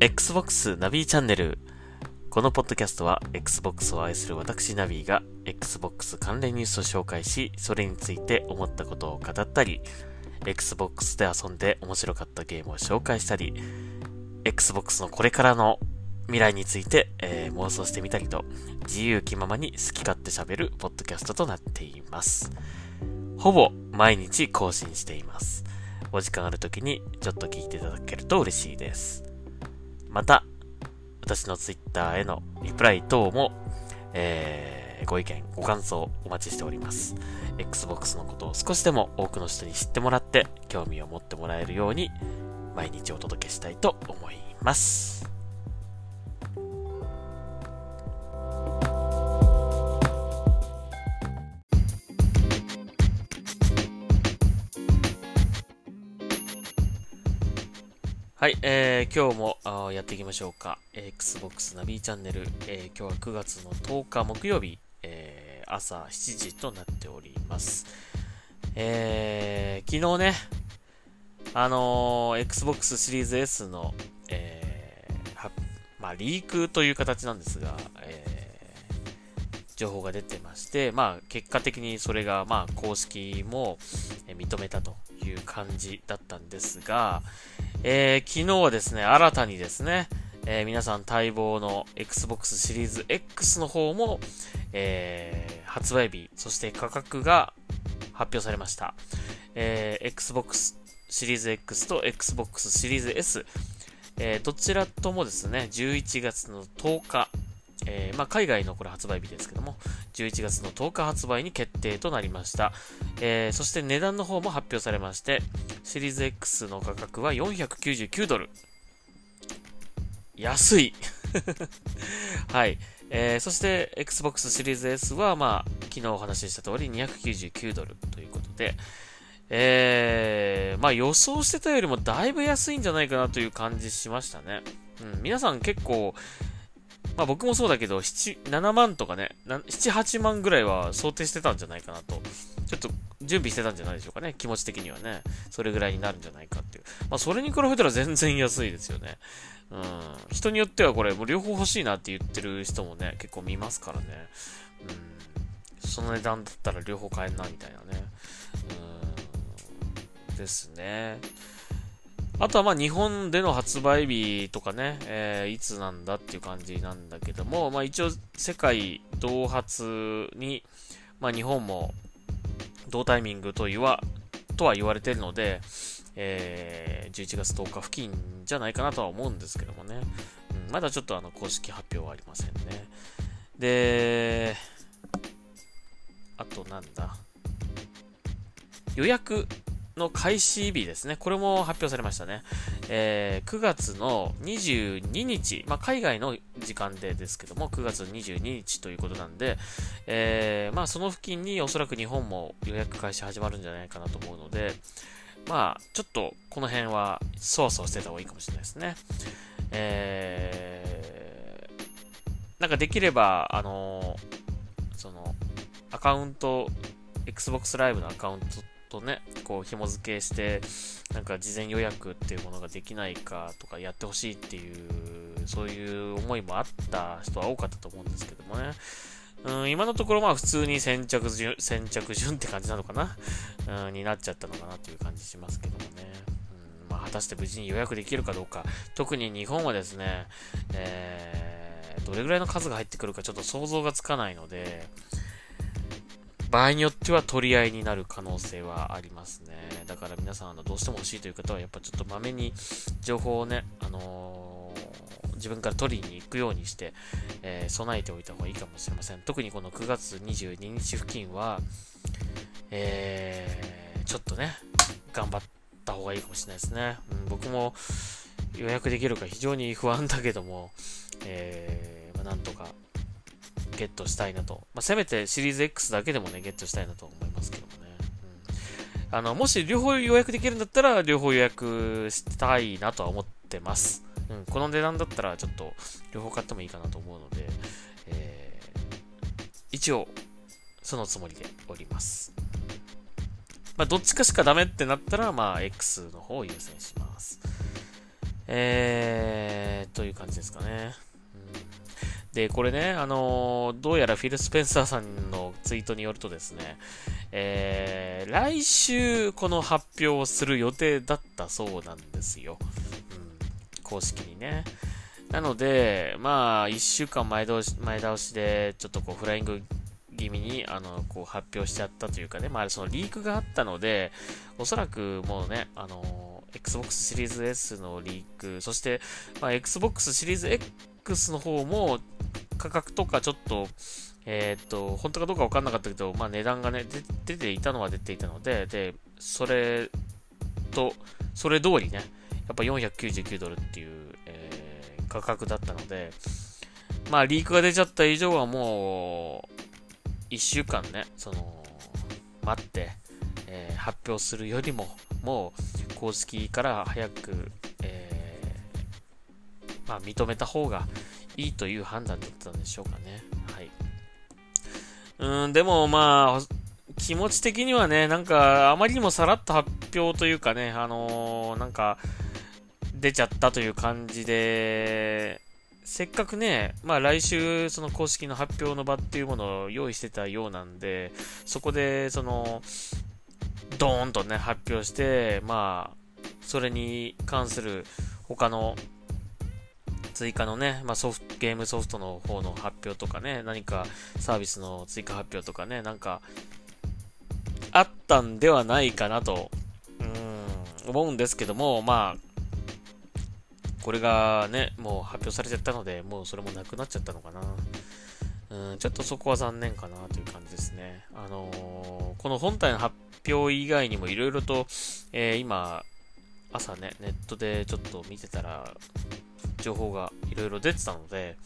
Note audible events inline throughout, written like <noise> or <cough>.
Xbox ナビチャンネル。このポッドキャストは Xbox を愛する私ナビが Xbox 関連ニュースを紹介し、それについて思ったことを語ったり、Xbox で遊んで面白かったゲームを紹介したり、Xbox のこれからの未来について、えー、妄想してみたりと、自由気ままに好き勝手喋るポッドキャストとなっています。ほぼ毎日更新しています。お時間ある時にちょっと聞いていただけると嬉しいです。また、私の Twitter へのリプライ等も、えー、ご意見、ご感想お待ちしております。Xbox のことを少しでも多くの人に知ってもらって、興味を持ってもらえるように、毎日お届けしたいと思います。はい、えー、今日もやっていきましょうか。Xbox ナビチャンネル、えー、今日は9月の10日木曜日、えー、朝7時となっております。えー、昨日ね、あのー、Xbox シリーズ S の、えー、まあ、リークという形なんですが、えー、情報が出てまして、まあ、結果的にそれが、まあ、公式も認めたという感じだったんですが、えー、昨日はですね、新たにですね、えー、皆さん待望の Xbox シリーズ X の方も、えー、発売日、そして価格が発表されました。えー、Xbox シリーズ X と Xbox シリーズ S、えー、どちらともですね、11月の10日、えー、まあ、海外のこれ発売日ですけども、11月の10日発売に決定となりました。えー、そして値段の方も発表されまして、シリーズ X の価格は499ドル。安い <laughs> はい。えー、そして Xbox シリーズ S は、まあ、昨日お話しした通り299ドルということで、えー、まあ予想してたよりもだいぶ安いんじゃないかなという感じしましたね。うん、皆さん結構、まあ僕もそうだけど、7、7万とかね、7、8万ぐらいは想定してたんじゃないかなと。ちょっと準備してたんじゃないでしょうかね。気持ち的にはね。それぐらいになるんじゃないかっていう。まあそれに比べたら全然安いですよね。うん。人によってはこれ、もう両方欲しいなって言ってる人もね、結構見ますからね。うん。その値段だったら両方買えんな、みたいなね。うん。ですね。あとはまあ日本での発売日とかね、えー、いつなんだっていう感じなんだけども、まあ一応世界同発に、まあ日本も同タイミングと言わ、とは言われているので、えー、11月10日付近じゃないかなとは思うんですけどもね。うん、まだちょっとあの公式発表はありませんね。で、あとなんだ。予約の開始日ですね。これも発表されましたね。えー、9月の22日、まあ、海外の時間でですけども、9月22日ということなんで、えー、まあ、その付近におそらく日本も予約開始始まるんじゃないかなと思うので、まあ、ちょっとこの辺はそわそわしてた方がいいかもしれないですね。えー、なんかできれば、あの、その、アカウント、Xbox Live のアカウントとね、こう紐付けして、なんか事前予約っていうものができないかとかやってほしいっていう、そういう思いもあった人は多かったと思うんですけどもね。うん、今のところまあ普通に先着順、先着順って感じなのかな、うん、になっちゃったのかなという感じしますけどもね。うん、まあ果たして無事に予約できるかどうか。特に日本はですね、えー、どれぐらいの数が入ってくるかちょっと想像がつかないので、場合によっては取り合いになる可能性はありますね。だから皆さん、あの、どうしても欲しいという方は、やっぱちょっとまめに情報をね、あのー、自分から取りに行くようにして、えー、備えておいた方がいいかもしれません。特にこの9月22日付近は、えー、ちょっとね、頑張った方がいいかもしれないですね。うん、僕も予約できるか非常に不安だけども、えー、まあ、なんとかゲットしたいなと。まあ、せめてシリーズ X だけでもね、ゲットしたいなと思いますけどもね。うん、あの、もし両方予約できるんだったら、両方予約したいなとは思ってます。うん、この値段だったら、ちょっと、両方買ってもいいかなと思うので、えー、一応、そのつもりでおります。まあ、どっちかしかダメってなったら、まあ、X の方を優先します。えー、という感じですかね。で、これね、あのー、どうやらフィル・スペンサーさんのツイートによるとですね、えー、来週この発表をする予定だったそうなんですよ。うん、公式にね。なので、まあ、1週間前倒し前倒しで、ちょっとこう、フライング気味に、あの、こう、発表しちゃったというかね、まあ、そのリークがあったので、おそらくもうね、あの、Xbox シリーズ S のリーク、そして、まあ、Xbox シリーズ X の方も、価格とかちょっと、えー、っと、本当かどうかわかんなかったけど、まあ、値段がね、出ていたのは出ていたので、で、それと、それ通りね、やっぱ499ドルっていうえ価格だったので、まあ、リークが出ちゃった以上はもう、1週間ね、その、待って、えー、発表するよりも、もう、公式から早く、えー、まあ、認めた方がいいという判断だったんでしょうかね。はい。うん、でもまあ、気持ち的にはね、なんか、あまりにもさらっと発表というかね、あのー、なんか、出ちゃったという感じで、せっかくね、まあ来週、その公式の発表の場っていうものを用意してたようなんで、そこで、その、ドーンとね、発表して、まあ、それに関する他の追加のね、まあ、ソフ、ゲームソフトの方の発表とかね、何かサービスの追加発表とかね、なんか、あったんではないかなと、うん、思うんですけども、まあ、これがね、もう発表されちゃったので、もうそれもなくなっちゃったのかな。うん、ちょっとそこは残念かなという感じですね。あのー、この本体の発表以外にもいろいろと、えー、今、朝ね、ネットでちょっと見てたら、情報がいろいろ出てたので、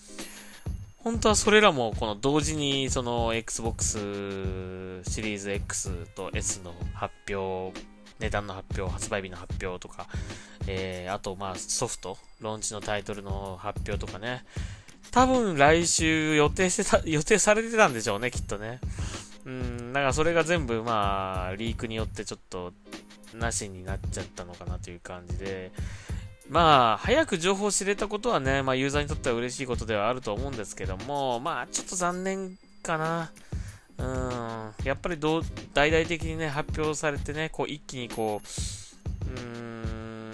本当はそれらもこの同時にその Xbox シリーズ X と S の発表値段の発表、発売日の発表とか、えー、あと、まあ、ソフト、ローンチのタイトルの発表とかね。多分来週予定してた、<laughs> 予定されてたんでしょうね、きっとね。うん、だからそれが全部、まあ、リークによってちょっと、なしになっちゃったのかなという感じで、まあ、早く情報を知れたことはね、まあ、ユーザーにとっては嬉しいことではあると思うんですけども、まあ、ちょっと残念かな。うん、やっぱり大々的にね、発表されてね、こう一気にこう、うん、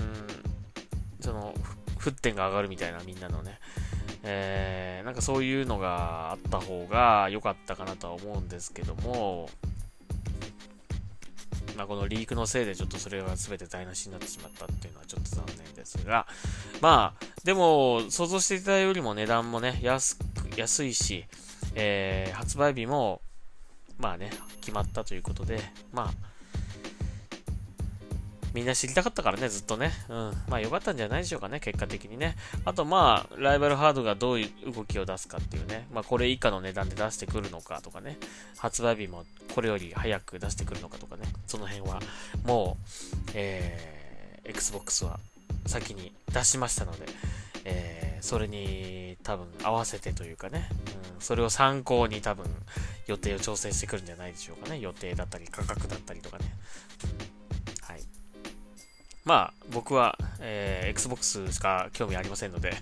その、沸点が上がるみたいな、みんなのね。えー、なんかそういうのがあった方が良かったかなとは思うんですけども、まあ、このリークのせいでちょっとそれが全て台無しになってしまったっていうのはちょっと残念ですが、まあ、でも、想像していたよりも値段もね、安く、安いし、えー、発売日も、まあね、決まったということで、まあ、みんな知りたかったからね、ずっとね。うん。まあ良かったんじゃないでしょうかね、結果的にね。あとまあ、ライバルハードがどういう動きを出すかっていうね。まあこれ以下の値段で出してくるのかとかね。発売日もこれより早く出してくるのかとかね。その辺は、もう、えー、Xbox は先に出しましたので、えー、それに多分合わせてというかね、うん、それを参考に多分予定を調整してくるんじゃないでしょうかね。予定だったり価格だったりとかね。うん、まあ、僕は、えー、Xbox しか興味ありませんので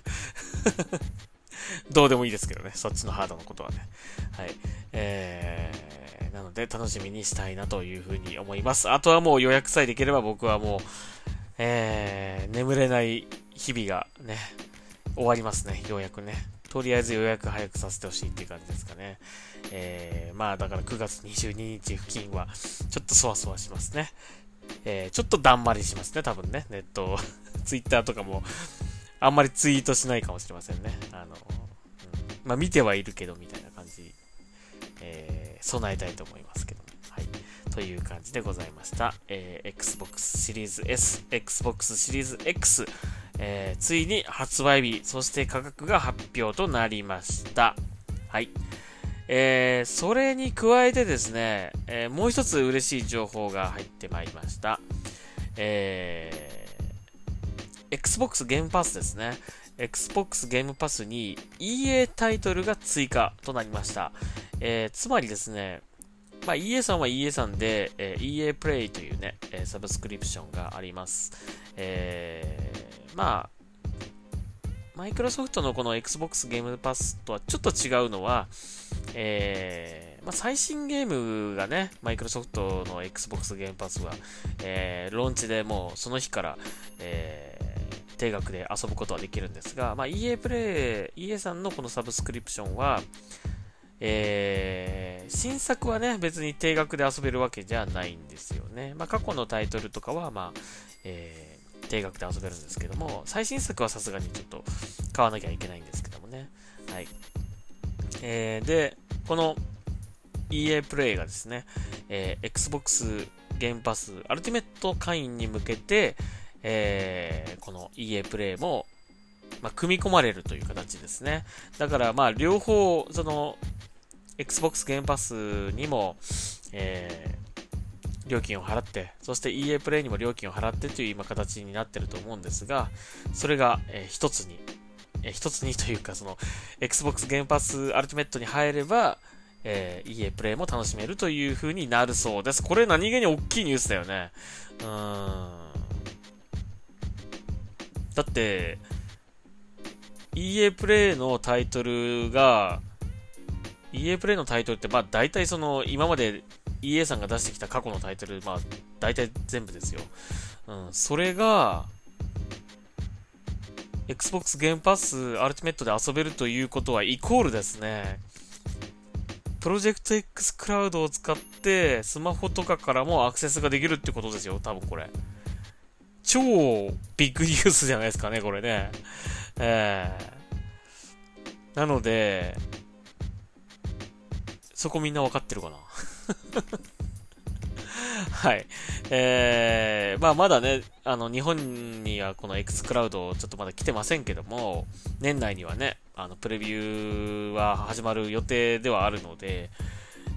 <laughs> どうでもいいですけどね。そっちのハードのことはね。はい。えー、なので楽しみにしたいなというふうに思います。あとはもう予約さえできれば僕はもう、えー、眠れない日々がね、終わりますね、ようやくね。とりあえず予約早くさせてほしいっていう感じですかね。えー、まあだから9月22日付近は、ちょっとそわそわしますね。えー、ちょっとだんまりしますね、多分ね。ネット、<laughs> ツイッターとかも、あんまりツイートしないかもしれませんね。あの、うん、まあ見てはいるけど、みたいな感じ、えー、備えたいと思いますけど。ね、はいという感じでございました。えー、Xbox シリーズ S、Xbox シリーズ X、えー、ついに発売日、そして価格が発表となりました。はい。えー、それに加えてですね、えー、もう一つ嬉しい情報が入ってまいりました。えー、Xbox ゲームパスですね。Xbox ゲームパスに EA タイトルが追加となりました。えー、つまりですね、まあ、EA さんは EA さんで、えー、EA プレイというね、え、サブスクリプションがあります。えー、まあ、マイクロソフトのこの Xbox ゲームパスとはちょっと違うのは、えー、まあ、最新ゲームがね、マイクロソフトの Xbox ゲームパスは、えー、ローンチでもうその日から、えー、定額で遊ぶことはできるんですが、まあ、EA プレイ、EA さんのこのサブスクリプションは、えー、新作はね、別に定額で遊べるわけじゃないんですよね。まあ、過去のタイトルとかは、まあ、えー定額で遊べるんですけども、最新作はさすがにちょっと買わなきゃいけないんですけどもね。はい。えー、で、この EA プレイがですね、えー、Xbox ゲームパスアルティメット会員に向けて、えー、この EA プレイも、まあ、組み込まれるという形ですね。だから、まあ、両方、その、Xbox ゲームパスにも、え料金を払って、そして EA プレイにも料金を払ってという今形になってると思うんですが、それが、えー、一つに、えー、一つにというか、その、Xbox ゲームパスアルティメットに入れば、えー、EA プレイも楽しめるという風になるそうです。これ何気に大きいニュースだよね。うーん。だって、EA プレイのタイトルが、EA プレイのタイトルって、まあ大体その、今まで EA さんが出してきた過去のタイトル、まあ、大体全部ですよ。うん、それが、Xbox ゲームパスアルティメットで遊べるということはイコールですね。プロジェクト X クラウドを使ってスマホとかからもアクセスができるってことですよ、多分これ。超ビッグ <laughs> ニュースじゃないですかね、これね。えー、なので、そこみんなわかってるかな <laughs> はい。えー、まあまだね、あの、日本にはこの X クラウドちょっとまだ来てませんけども、年内にはね、あの、プレビューは始まる予定ではあるので、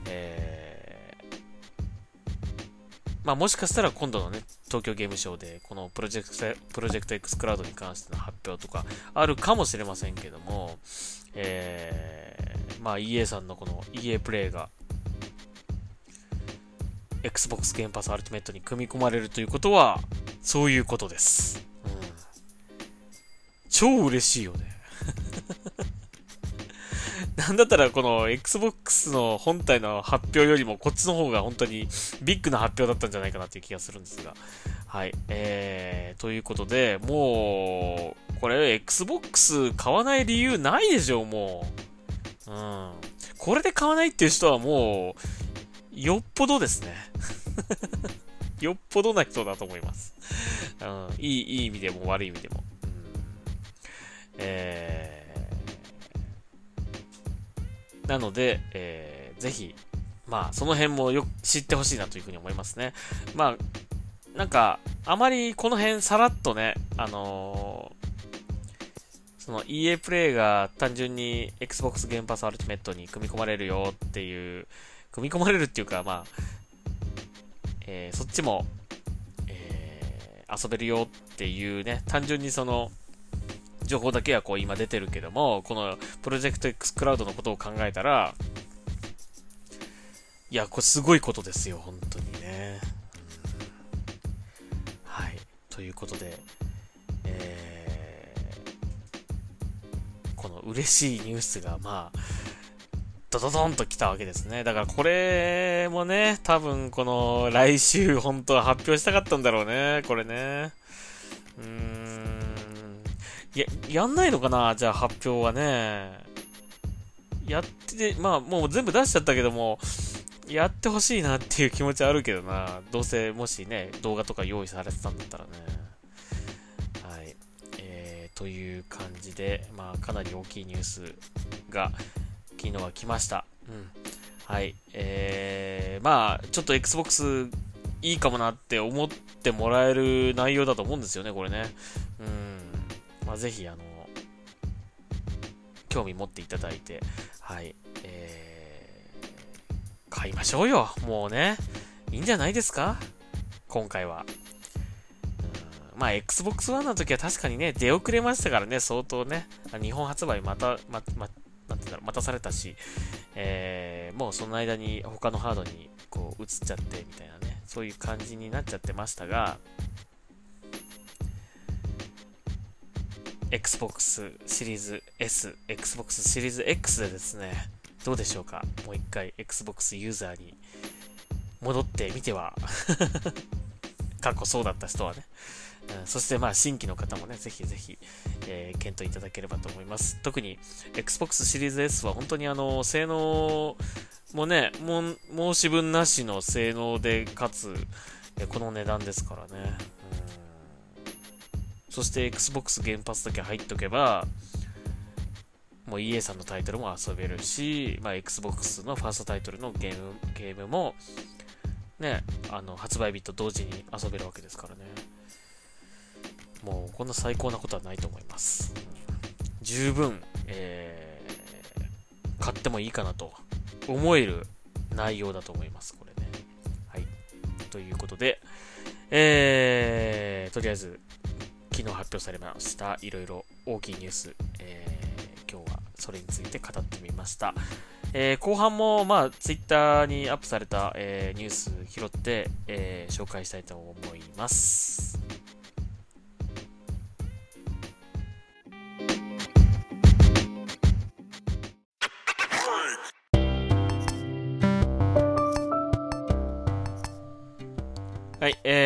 えー、まあもしかしたら今度のね、東京ゲームショウで、このプロジェクト、プロジェクト X クラウドに関しての発表とかあるかもしれませんけども、えー、まあ EA さんのこの EA プレイが Xbox ゲームパスアルティメットに組み込まれるということは、そういうことです。うん。超嬉しいよね。<laughs> なんだったらこの Xbox の本体の発表よりもこっちの方が本当にビッグな発表だったんじゃないかなっていう気がするんですが。はい。えー、ということで、もう、これ Xbox 買わない理由ないでしょ、もう。うん。これで買わないっていう人はもう、よっぽどですね。<laughs> よっぽどな人だと思います。うん、いい、いい意味でも悪い意味でも。うん、えー、なので、えー、ぜひ、まあ、その辺もよく知ってほしいなというふうに思いますね。まあ、なんか、あまりこの辺さらっとね、あのー、その EA プレイが単純に Xbox ゲームパスアルティメットに組み込まれるよっていう組み込まれるっていうか、まあ、えー、そっちも、えー、遊べるよっていうね、単純にその、情報だけはこう今出てるけども、このプロジェクト X クラウドのことを考えたら、いや、これすごいことですよ、本当にね。はい。ということで、えー、この嬉しいニュースが、まあ、ドドドンと来たわけですね。だからこれもね、多分この来週本当は発表したかったんだろうね、これね。うーん。や、やんないのかなじゃあ発表はね。やって、まあもう全部出しちゃったけども、やってほしいなっていう気持ちあるけどな。どうせもしね、動画とか用意されてたんだったらね。はい。えー、という感じで、まあかなり大きいニュースが、昨日は来ました。うん。はい。えー、まあ、ちょっと Xbox いいかもなって思ってもらえる内容だと思うんですよね、これね。うん。まあ、ぜひ、あの、興味持っていただいて、はい。えー、買いましょうよ。もうね。いいんじゃないですか？今回は。まあ、Xbox One の時は確かにね、出遅れましたからね、相当ね。日本発売また、ま、ま、なんてうんだろう、待たされたし、えー、もうその間に他のハードにこう移っちゃってみたいなね、そういう感じになっちゃってましたが、Xbox シリーズ S、Xbox シリーズ X でですね、どうでしょうか？もう一回 Xbox ユーザーに戻ってみては <laughs> 過去そうだった人はね。そしてまあ新規の方もね、ぜひぜひ、えー、検討いただければと思います。特に Xbox シリーズ S は本当にあの、性能もね、も申し分なしの性能で、かつ、この値段ですからね。うん、そして Xbox 原発だけ入っとけば、もう EA さんのタイトルも遊べるし、まあ、Xbox のファーストタイトルのゲームゲームも、ね、あの発売日と同時に遊べるわけですからね。もうこんな最高なことはないと思います。十分、えー、買ってもいいかなと思える内容だと思います、これね。はい。ということで、えー、とりあえず、昨日発表されました、いろいろ大きいニュース、えー、今日はそれについて語ってみました。えー、後半も、まあ、ツイッターにアップされた、えー、ニュース拾って、えー、紹介したいと思います。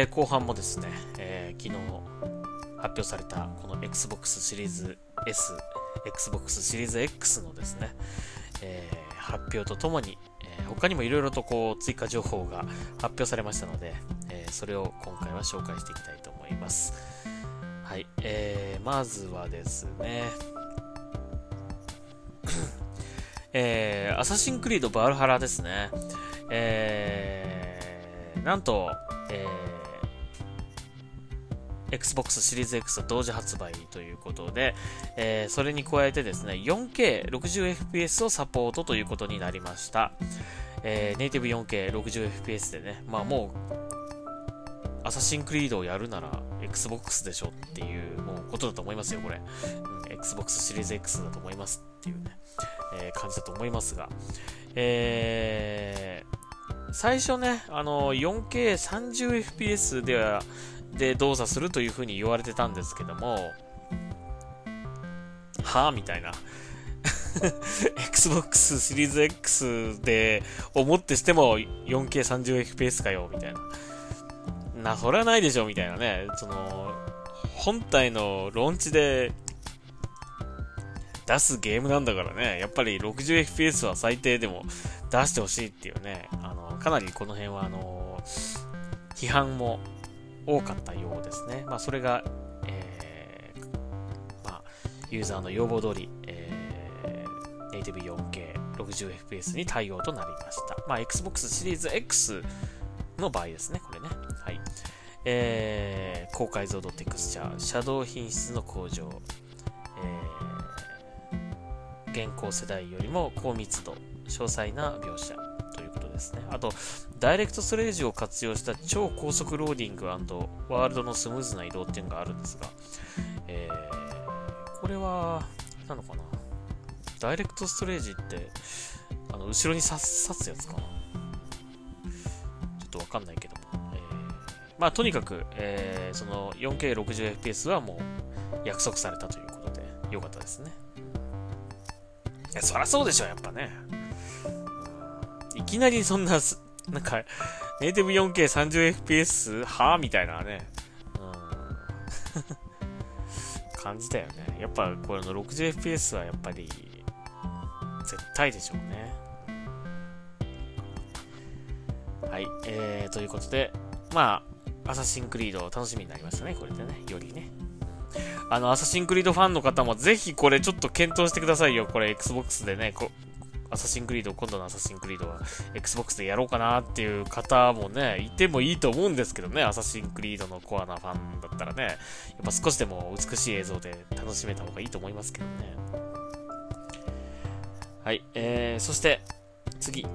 えー、後半もですね、えー、昨日発表されたこの Xbox シリーズ S、Xbox シリーズ X のですね、えー発表とともに、え、他にもいろいろとこう追加情報が発表されましたので、え、それを今回は紹介していきたいと思います。はい、えー、まずはですね、えー、アサシンクリードバルハラですね。えー、なんと、えー Xbox シリーズ X 同時発売ということで、えー、それに加えてですね、4K60fps をサポートということになりました。えー、ネイティブ 4K60fps でね、まあもう、アサシンクリードをやるなら Xbox でしょっていうもうことだと思いますよ、これ。うん、Xbox シリーズ X だと思いますっていうね、えー、感じだと思いますが、えー、最初ね、あの、4K30fps では、で動作するというふうに言われてたんですけども、はぁみたいな。<laughs> Xbox シリーズ X で思ってしても 4K30fps かよ、みたいな。な、それはないでしょ、みたいなね。その、本体のローンチで出すゲームなんだからね、やっぱり 60fps は最低でも出してほしいっていうね、あの、かなりこの辺はあの、批判も多かったようですね。まあ、それが、えー、まあ、ユーザーの要望通り、えー、ネイティブ 4K60fps に対応となりました。まあ、Xbox シリーズ X の場合ですね、これね。はい。えー、高解像度テクスチャー、シャドウ品質の向上、えー、現行世代よりも高密度、詳細な描写ですね。あと、ダイレクトストレージを活用した超高速ローディングワールドのスムーズな移動っていうのがあるんですが、えー、これは、なのかな？ダイレクトストレージって、あの、後ろに刺すやつかな？ちょっとわかんないけども。えー、まあ、とにかく、えー、その 4K60fps はもう約束されたということで、よかったですね。いや、そりゃそうでしょ、やっぱね。いきなりそんななんか、ネイティブ 4K30fps? はみたいなね。うん。<laughs> 感じだよね。やっぱ、これの 60fps はやっぱり、絶対でしょうね。はい。えー、ということで、まあ、アサシンクリード楽しみになりましたね。これでね。よりね。あの、アサシンクリードファンの方もぜひこれちょっと検討してくださいよ。これ Xbox でね、こアサシンクリード、今度のアサシンクリードは Xbox でやろうかなっていう方もね、いてもいいと思うんですけどね、アサシンクリードのコアなファンだったらね、やっぱ少しでも美しい映像で楽しめた方がいいと思いますけどね。はい、えー、そして、次。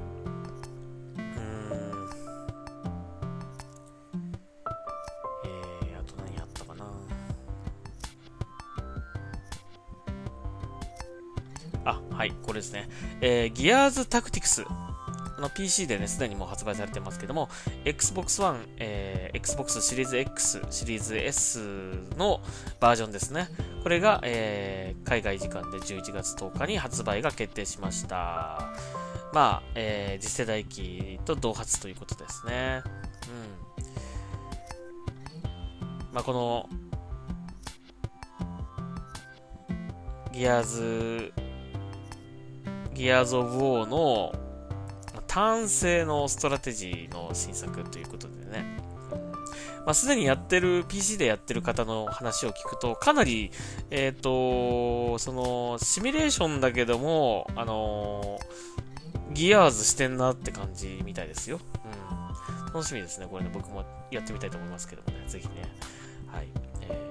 ですね。えー、ギアーズタクティクスの PC でね、すでにもう発売されてますけども、Xbox One、ええー、Xbox シリーズ X、シリーズ S のバージョンですね。これが、えー、海外時間で11月10日に発売が決定しました。まあ、えー、次世代機と同発ということですね。うん。まあ、この、ギアーズ、ギアーズ・オブ・ウォーの単性のストラテジーの新作ということでね。まあ、すでにやってる、PC でやってる方の話を聞くと、かなり、えっ、ー、と、その、シミュレーションだけども、あの、ギアーズしてんなって感じみたいですよ。うん。楽しみですね。これね、僕もやってみたいと思いますけどもね、ぜひね。はい。え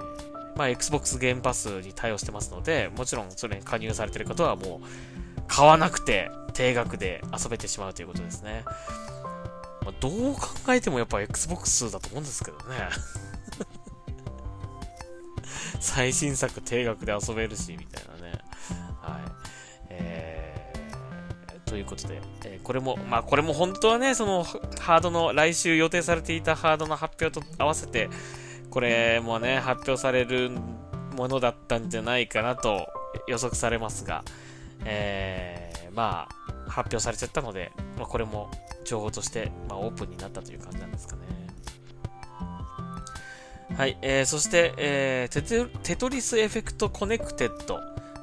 ー、まあ、Xbox ゲームパスに対応してますので、もちろんそれに加入されてる方はもう、買わなくて定額で遊べてしまうということですね。まあ、どう考えてもやっぱ Xbox だと思うんですけどね。<laughs> 最新作定額で遊べるし、みたいなね。はい。えー、ということで、えー、これも、まあこれも本当はね、そのハードの、来週予定されていたハードの発表と合わせて、これもね、発表されるものだったんじゃないかなと予測されますが、えー、まあ、発表されちゃったので、まあ、これも情報として、まあ、オープンになったという感じなんですかね。はい、えー、そして、えー、テトリスエフェクトコネクテッド。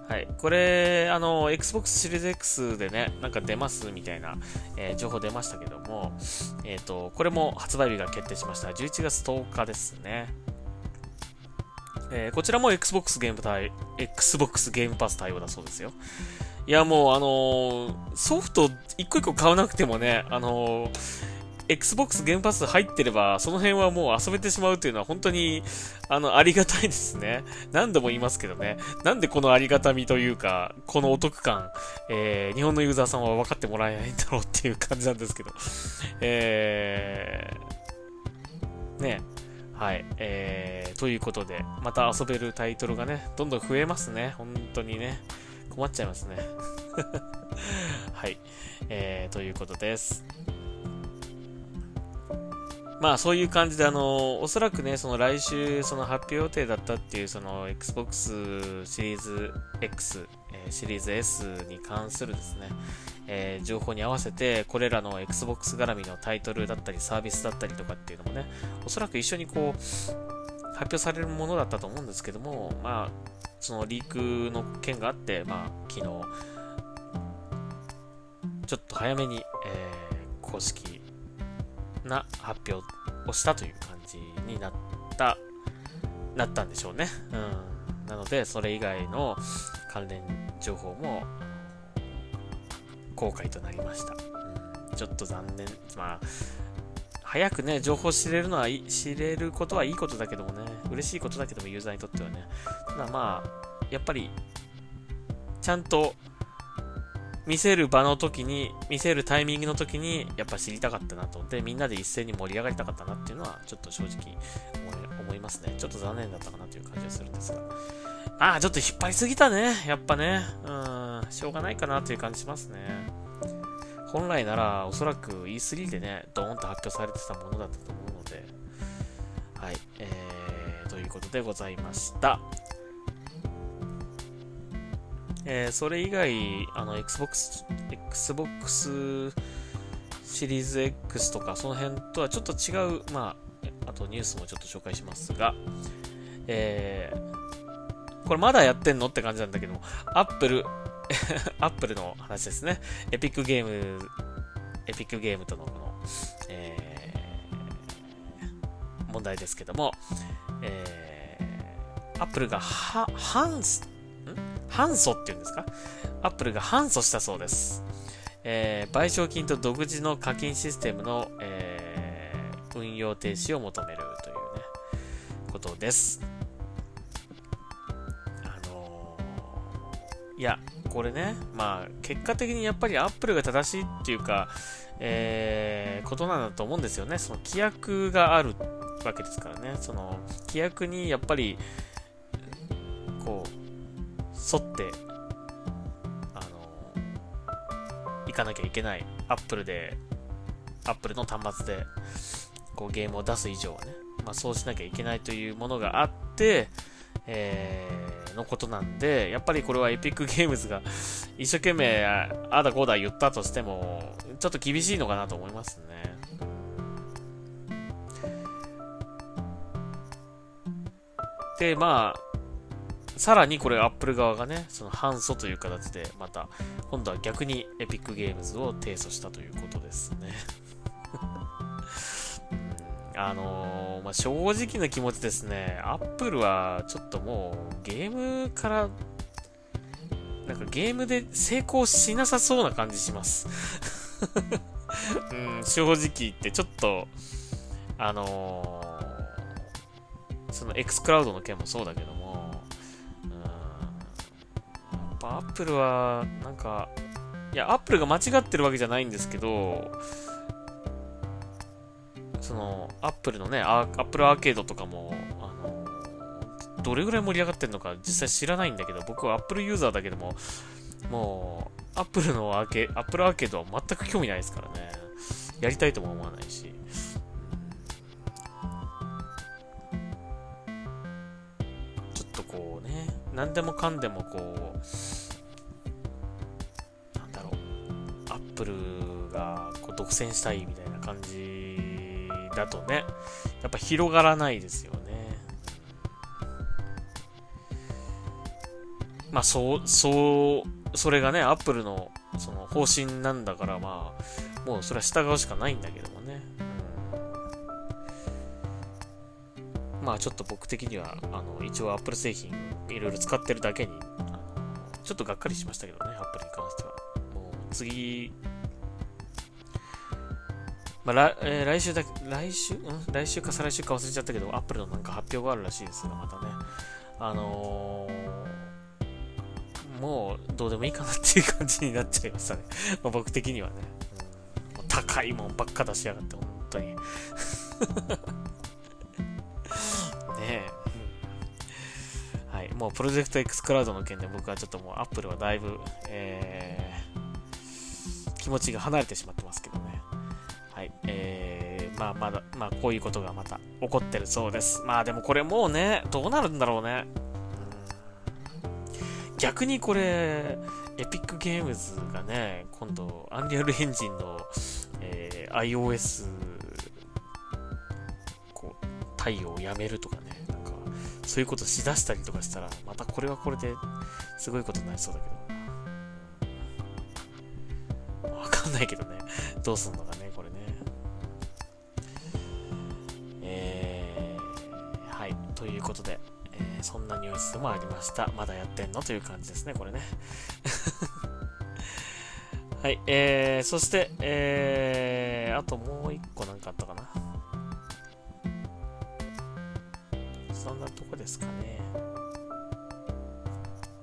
はい。これ、あの、Xbox シリーズ X でね、なんか出ますみたいな、えー、情報出ましたけども、えっ、ー、と、これも発売日が決定しました。11月10日ですね。えー、こちらも Xbox ゲーム対、Xbox ゲームパス対応だそうですよ。いや、もう、あのー、ソフト一個一個買わなくてもね、あのー、Xbox ゲームパス入ってれば、その辺はもう遊べてしまうというのは本当に、あの、ありがたいですね。何度も言いますけどね。なんでこのありがたみというか、このお得感、えー、日本のユーザーさんは分かってもらえないんだろうっていう感じなんですけど。えー、ねはい。えー、ということで、また遊べるタイトルがね、どんどん増えますね。本当にね。困っちゃいますね。<laughs> はい。えー、ということです。まあそういう感じで、あの、おそらくね、その来週、その発表予定だったっていう、その Xbox シリーズ X、えー、シリーズ S に関するですね、えー、情報に合わせて、これらの Xbox 絡みのタイトルだったり、サービスだったりとかっていうのもね、おそらく一緒にこう、発表されるものだったと思うんですけども、まあ、そのリークの件があって、まあ、昨日、ちょっと早めに、えー、公式な発表をしたという感じになった、なったんでしょうね。うん。なので、それ以外の関連情報も、公開となりました。うん、ちょっと残念。まあ、早くね、情報知れるのは、知れることはいいことだけどもね、嬉しいことだけども、ユーザーにとってはね。ただまあ、やっぱり、ちゃんと、見せる場の時に、見せるタイミングの時に、やっぱ知りたかったなと。で、みんなで一斉に盛り上がりたかったなっていうのは、ちょっと正直思いますね。ちょっと残念だったかなという感じがするんですが。ああ、ちょっと引っ張りすぎたね。やっぱね。うん、しょうがないかなという感じしますね。本来ならおそらく E3 でね、ドーンと発表されてたものだったと思うので、はい、えー、ということでございました。えー、それ以外、あの、Xbox、Xbox シリーズ X とか、その辺とはちょっと違う、まあ、あとニュースもちょっと紹介しますが、えー、これまだやってんのって感じなんだけども、Apple <laughs> アップルの話ですね。エピックゲーム、エピックゲームとのこの、えー、問題ですけども、えー、アップルがは、反、ん？反訴っていうんですか？アップルが反訴したそうです。えー、賠償金と独自の課金システムの、えー、運用停止を求めるというね、ことです。あのー、いや、これね、まあ、結果的にやっぱりアップルが正しいっていうか、えー、ことなんだと思うんですよね。その規約があるわけですからね。その規約にやっぱり、こう、沿って、あの、行かなきゃいけない。アップルで、アップルの端末で、こうゲームを出す以上はね、まあ、そうしなきゃいけないというものがあって、えー、のことなんで、やっぱりこれはエピックゲームズが <laughs> 一生懸命あだこうだ言ったとしても、ちょっと厳しいのかなと思いますね。で、まあ、さらにこれアップル側がね、その反訴という形で、また、今度は逆にエピックゲームズを提訴したということですね。あのー、まあ、正直な気持ちですね、アップルはちょっともうゲームから、なんかゲームで成功しなさそうな感じします。うん、正直言ってちょっと、あのー、その X クラウドの件もそうだけども、うん、やっぱアップルは、なんか、いや、アップルが間違ってるわけじゃないんですけど、その、アップルのね、アップルアーケードとかも、あの、どれぐらい盛り上がってるのか実際知らないんだけど、僕はアップルユーザーだけども、もう、アップルのアーケ、アップルアーケードは全く興味ないですからね。やりたいとも思わないし。ちょっとこうね、何でもかんでもこう、なんだろう、アップルがこう独占したいみたいな感じだとね、やっぱ広がらないですよね。まあ、そう、そう、それがね、アップルのその方針なんだから、まあ、もうそれは従うしかないんだけどもね。まあ、ちょっと僕的には、あの、一応アップル製品いろいろ使ってるだけに、ちょっとがっかりしましたけどね、アップルに関しては。もう次、まあ、来えー、来週だ、来週、うん、来週か再来週か忘れちゃったけど、アップルのなんか発表があるらしいですが、またね。あのー、もうどうでもいいかなっていう感じになっちゃいましたね。<laughs> まあ、僕的にはね、うん。高いもんばっか出しやがって、本当に。<laughs> ねえ。はい。もうプロジェクト X クラウドの件で僕はちょっともうアップルはだいぶ、えー、気持ちが離れてしまってますけど。い。えー、まあまだ、まあこういうことがまた起こってるそうです。まあでもこれもうね、どうなるんだろうね。うん、逆にこれ、エピックゲームズがね、今度、アンリアルエンジンの、えー、iOS、こう、対応をやめるとかね、なんか、そういうことしだしたりとかしたら、またこれはこれですごいことになりそうだけど。わかんないけどね。どうすんのかね。ことで、えー、そんなニュースもありました。まだやってんの？という感じですね、これね。<laughs> はい、えー、そして、えー、あともう一個なんかあったかな。そんなとこですかね。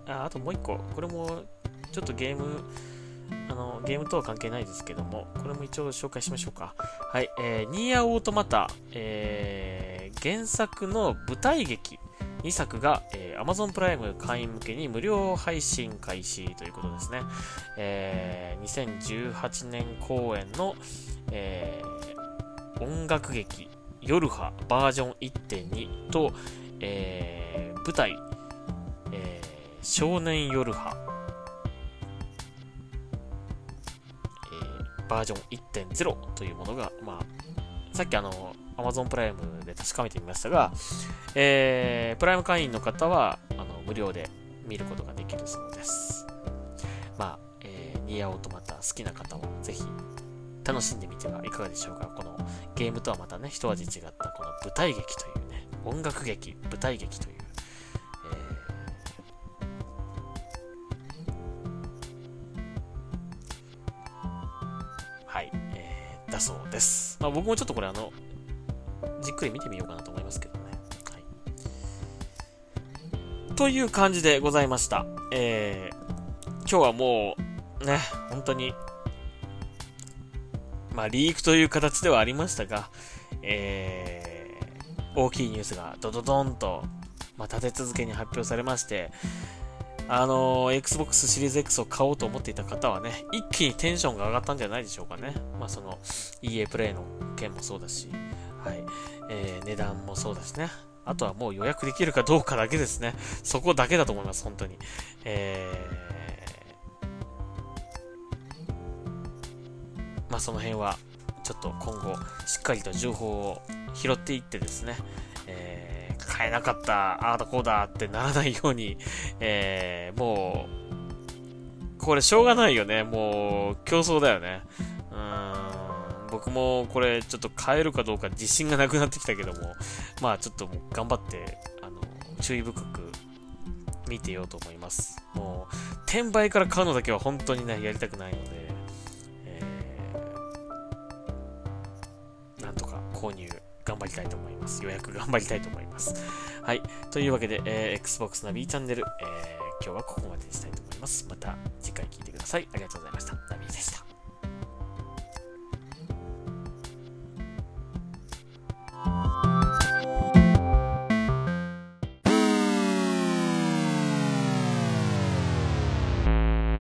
あ、あともう一個。これも、ちょっとゲーム、あの、ゲームとは関係ないですけども、これも一応紹介しましょうか。はい、えー、ニーアオートマタ、えー、原作の舞台劇2作が、えー、Amazon プライム会員向けに無料配信開始ということですね。えー、2018年公演の、えー、音楽劇夜葉バージョン1.2と、えー、舞台、えー、少年夜葉、えー、バージョン1.0というものが、まあ、さっきあの、Amazon プライムで確かめてみましたが、えー、プライム会員の方はあの無料で見ることができるそうです。まあ、えー、ニアオートマタ好きな方はぜひ楽しんでみてはいかがでしょうか。このゲームとはまたね、一味違ったこの舞台劇というね、音楽劇、舞台劇という、はい、えー、だそうです。まあ僕もちょっとこれあの、じっくり見てみようかなと思いますけどね。はい。という感じでございました。えー、今日はもう、ね、本当に、まあ、リークという形ではありましたが、えー、大きいニュースがドドドンと、まあ、立て続けに発表されまして、あのー、Xbox シリーズ X を買おうと思っていた方はね、一気にテンションが上がったんじゃないでしょうかね。まあ、その、EA プレイの件もそうだし、はい。えー、値段もそうですね。あとはもう予約できるかどうかだけですね。そこだけだと思います、本当に。えー、まあその辺は、ちょっと今後、しっかりと情報を拾っていってですね、えー、買えなかった、ああだこうだってならないように、えー、もう、これしょうがないよね。もう、競争だよね。僕もこれちょっと変えるかどうか自信がなくなってきたけども、まあちょっと頑張って、あの、注意深く見てようと思います。もう、転売から買うのだけは本当にね、やりたくないので、えー、なんとか購入頑張りたいと思います。予約頑張りたいと思います。はい。というわけで、えー、Xbox ナビチャンネル、えー、今日はここまでにしたいと思います。また次回聞いてください。ありがとうございました。ナビでした。